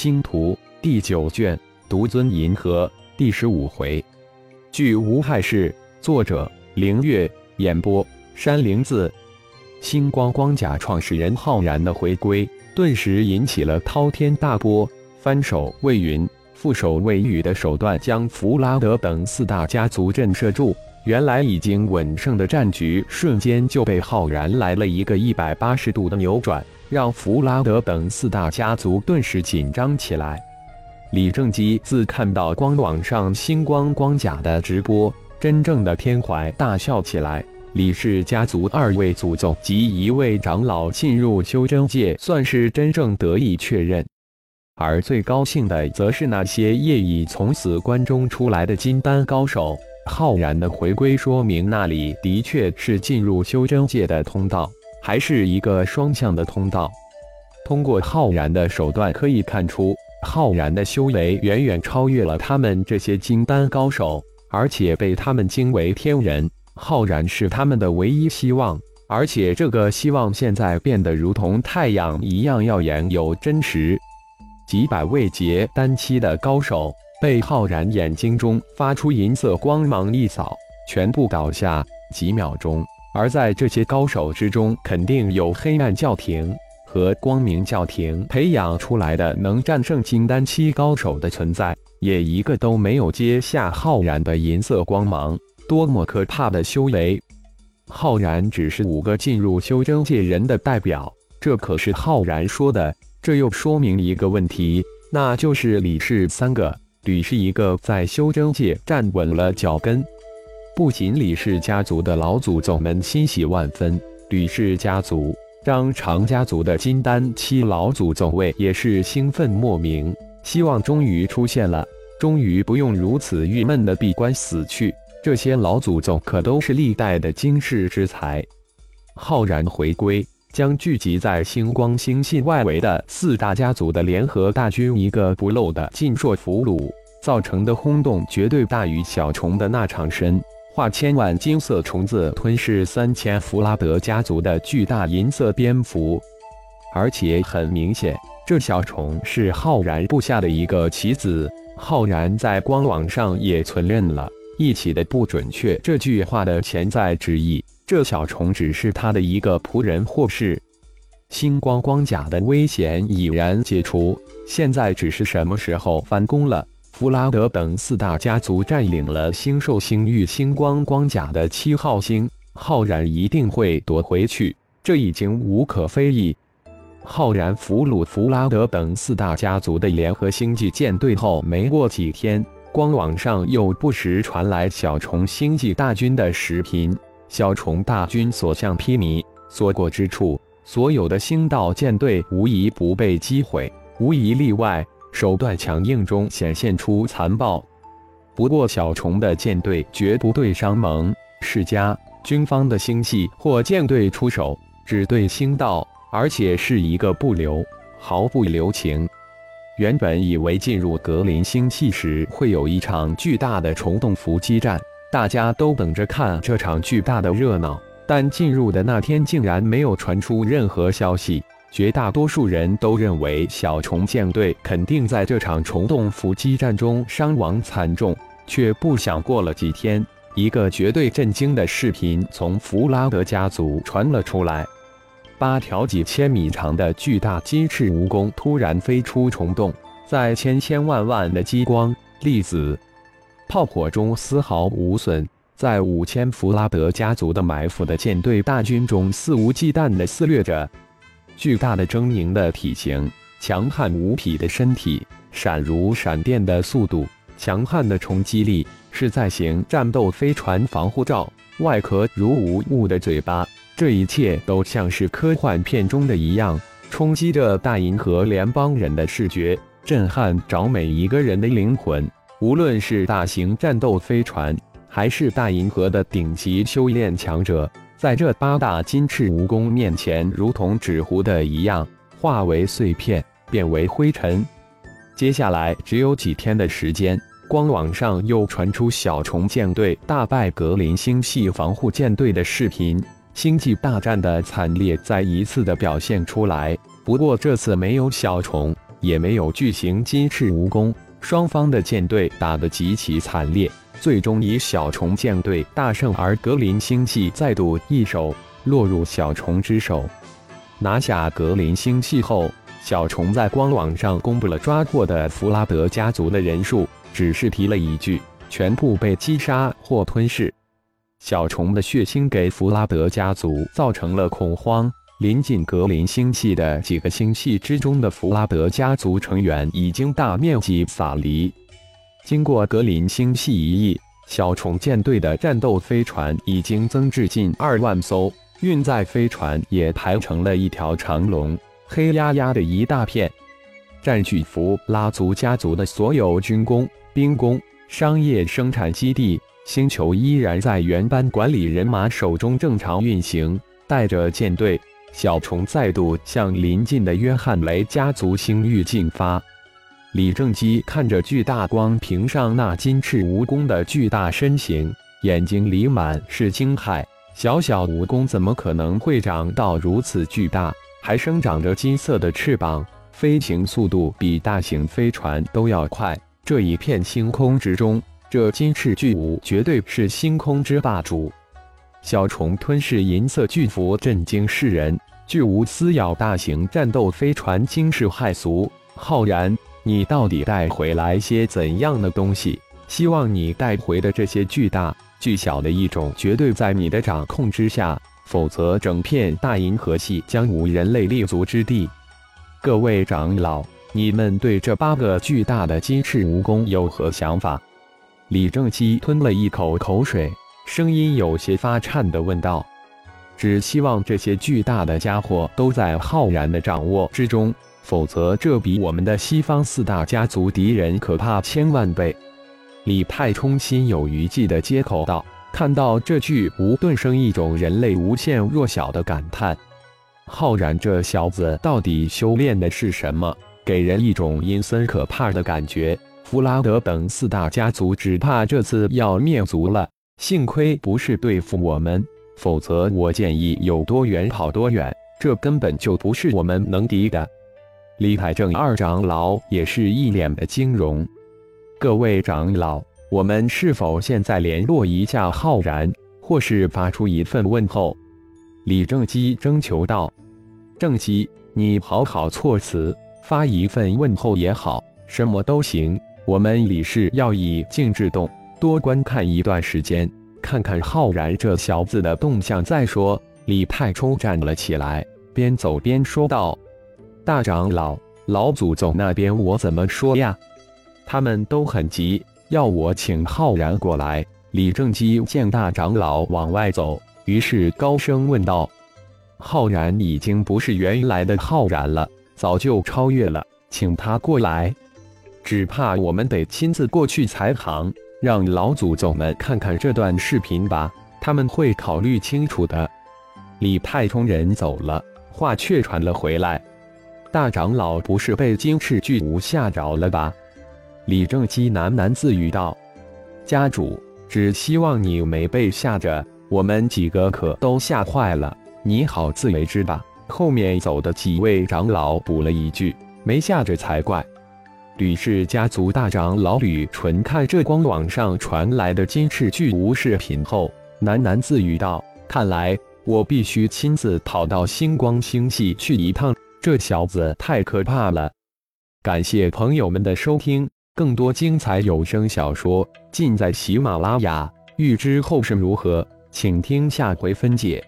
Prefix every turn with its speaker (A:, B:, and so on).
A: 星图第九卷独尊银河第十五回，据无害事，作者凌月，演播山灵子。星光光甲创始人浩然的回归，顿时引起了滔天大波。翻手为云，覆手为雨的手段，将弗拉德等四大家族震慑住。原来已经稳胜的战局，瞬间就被浩然来了一个一百八十度的扭转。让弗拉德等四大家族顿时紧张起来。李正基自看到光网上星光光甲的直播，真正的天怀大笑起来。李氏家族二位祖宗及一位长老进入修真界，算是真正得以确认。而最高兴的，则是那些业已从死关中出来的金丹高手。浩然的回归，说明那里的确是进入修真界的通道。还是一个双向的通道。通过浩然的手段可以看出，浩然的修为远远超越了他们这些金丹高手，而且被他们惊为天人。浩然是他们的唯一希望，而且这个希望现在变得如同太阳一样耀眼有真实。几百位结丹期的高手被浩然眼睛中发出银色光芒一扫，全部倒下。几秒钟。而在这些高手之中，肯定有黑暗教廷和光明教廷培养出来的能战胜金丹期高手的存在，也一个都没有接下浩然的银色光芒。多么可怕的修为！浩然只是五个进入修真界人的代表，这可是浩然说的。这又说明一个问题，那就是李氏三个，吕氏一个在修真界站稳了脚跟。不仅李氏家族的老祖宗们欣喜万分，吕氏家族、张常家族的金丹七老祖宗位也是兴奋莫名，希望终于出现了，终于不用如此郁闷的闭关死去。这些老祖宗可都是历代的惊世之才。浩然回归，将聚集在星光星系外围的四大家族的联合大军一个不漏的尽数俘虏，造成的轰动绝对大于小虫的那场神。化千万金色虫子吞噬三千弗拉德家族的巨大银色蝙蝠，而且很明显，这小虫是浩然部下的一个棋子。浩然在官网上也存认了“一起的不准确”这句话的潜在之意。这小虫只是他的一个仆人或是星光光甲的危险已然解除，现在只是什么时候翻工了。弗拉德等四大家族占领了星兽星域星光光甲的七号星，浩然一定会夺回去，这已经无可非议。浩然俘虏弗拉德等四大家族的联合星际舰队后，没过几天，光网上又不时传来小虫星际大军的视频。小虫大军所向披靡，所过之处，所有的星道舰队无一不被击毁，无一例外。手段强硬中显现出残暴，不过小虫的舰队绝不对商盟、世家、军方的星系或舰队出手，只对星道，而且是一个不留，毫不留情。原本以为进入格林星系时会有一场巨大的虫洞伏击战，大家都等着看这场巨大的热闹，但进入的那天竟然没有传出任何消息。绝大多数人都认为小虫舰队肯定在这场虫洞伏击战中伤亡惨重，却不想过了几天，一个绝对震惊的视频从弗拉德家族传了出来：八条几千米长的巨大金翅蜈蚣突然飞出虫洞，在千千万万的激光、粒子、炮火中丝毫无损，在五千弗拉德家族的埋伏的舰队大军中肆无忌惮地肆虐着。巨大的狰狞的体型，强悍无匹的身体，闪如闪电的速度，强悍的冲击力，是在型战斗飞船防护罩，外壳如无物的嘴巴，这一切都像是科幻片中的一样，冲击着大银河联邦人的视觉，震撼着每一个人的灵魂。无论是大型战斗飞船，还是大银河的顶级修炼强者。在这八大金翅蜈蚣面前，如同纸糊的一样，化为碎片，变为灰尘。接下来只有几天的时间，光网上又传出小虫舰队大败格林星系防护舰队的视频，星际大战的惨烈再一次的表现出来。不过这次没有小虫，也没有巨型金翅蜈蚣。双方的舰队打得极其惨烈，最终以小虫舰队大胜，而格林星系再度易手，落入小虫之手。拿下格林星系后，小虫在官网上公布了抓获的弗拉德家族的人数，只是提了一句：“全部被击杀或吞噬。”小虫的血腥给弗拉德家族造成了恐慌。临近格林星系的几个星系之中的弗拉德家族成员已经大面积撒离。经过格林星系一役，小虫舰队的战斗飞船已经增至近二万艘，运载飞船也排成了一条长龙，黑压压的一大片，占据弗拉族家族的所有军工、兵工、商业生产基地。星球依然在原班管理人马手中正常运行，带着舰队。小虫再度向临近的约翰雷家族星域进发。李正基看着巨大光屏上那金翅蜈蚣的巨大身形，眼睛里满是惊骇。小小蜈蚣怎么可能会长到如此巨大，还生长着金色的翅膀，飞行速度比大型飞船都要快。这一片星空之中，这金翅巨蜈绝对是星空之霸主。小虫吞噬银色巨蝠，震惊世人。巨无撕咬大型战斗飞船，惊世骇俗。浩然，你到底带回来些怎样的东西？希望你带回的这些巨大、巨小的一种，绝对在你的掌控之下，否则整片大银河系将无人类立足之地。各位长老，你们对这八个巨大的金翅蜈蚣有何想法？李正基吞了一口口水。声音有些发颤地问道：“只希望这些巨大的家伙都在浩然的掌握之中，否则这比我们的西方四大家族敌人可怕千万倍。”李太冲心有余悸地接口道：“看到这句，无顿生一种人类无限弱小的感叹。浩然这小子到底修炼的是什么？给人一种阴森可怕的感觉。弗拉德等四大家族只怕这次要灭族了。”幸亏不是对付我们，否则我建议有多远跑多远，这根本就不是我们能敌的。李海正二长老也是一脸的惊容。各位长老，我们是否现在联络一下浩然，或是发出一份问候？李正基征求道：“正基，你好好措辞，发一份问候也好，什么都行。我们李氏要以静制动。”多观看一段时间，看看浩然这小子的动向再说。李太冲站了起来，边走边说道：“大长老，老祖宗那边我怎么说呀？他们都很急，要我请浩然过来。”李正基见大长老往外走，于是高声问道：“浩然已经不是原来的浩然了，早就超越了，请他过来。只怕我们得亲自过去才行。”让老祖宗们看看这段视频吧，他们会考虑清楚的。李太冲人走了，话却传了回来：“大长老不是被金翅巨无吓着了吧？”李正基喃喃自语道：“家主，只希望你没被吓着，我们几个可都吓坏了。你好自为之吧。”后面走的几位长老补了一句：“没吓着才怪。”吕氏家族大长老吕纯看这光网上传来的金翅巨无视频后，喃喃自语道：“看来我必须亲自跑到星光星系去一趟，这小子太可怕了。”感谢朋友们的收听，更多精彩有声小说尽在喜马拉雅。欲知后事如何，请听下回分解。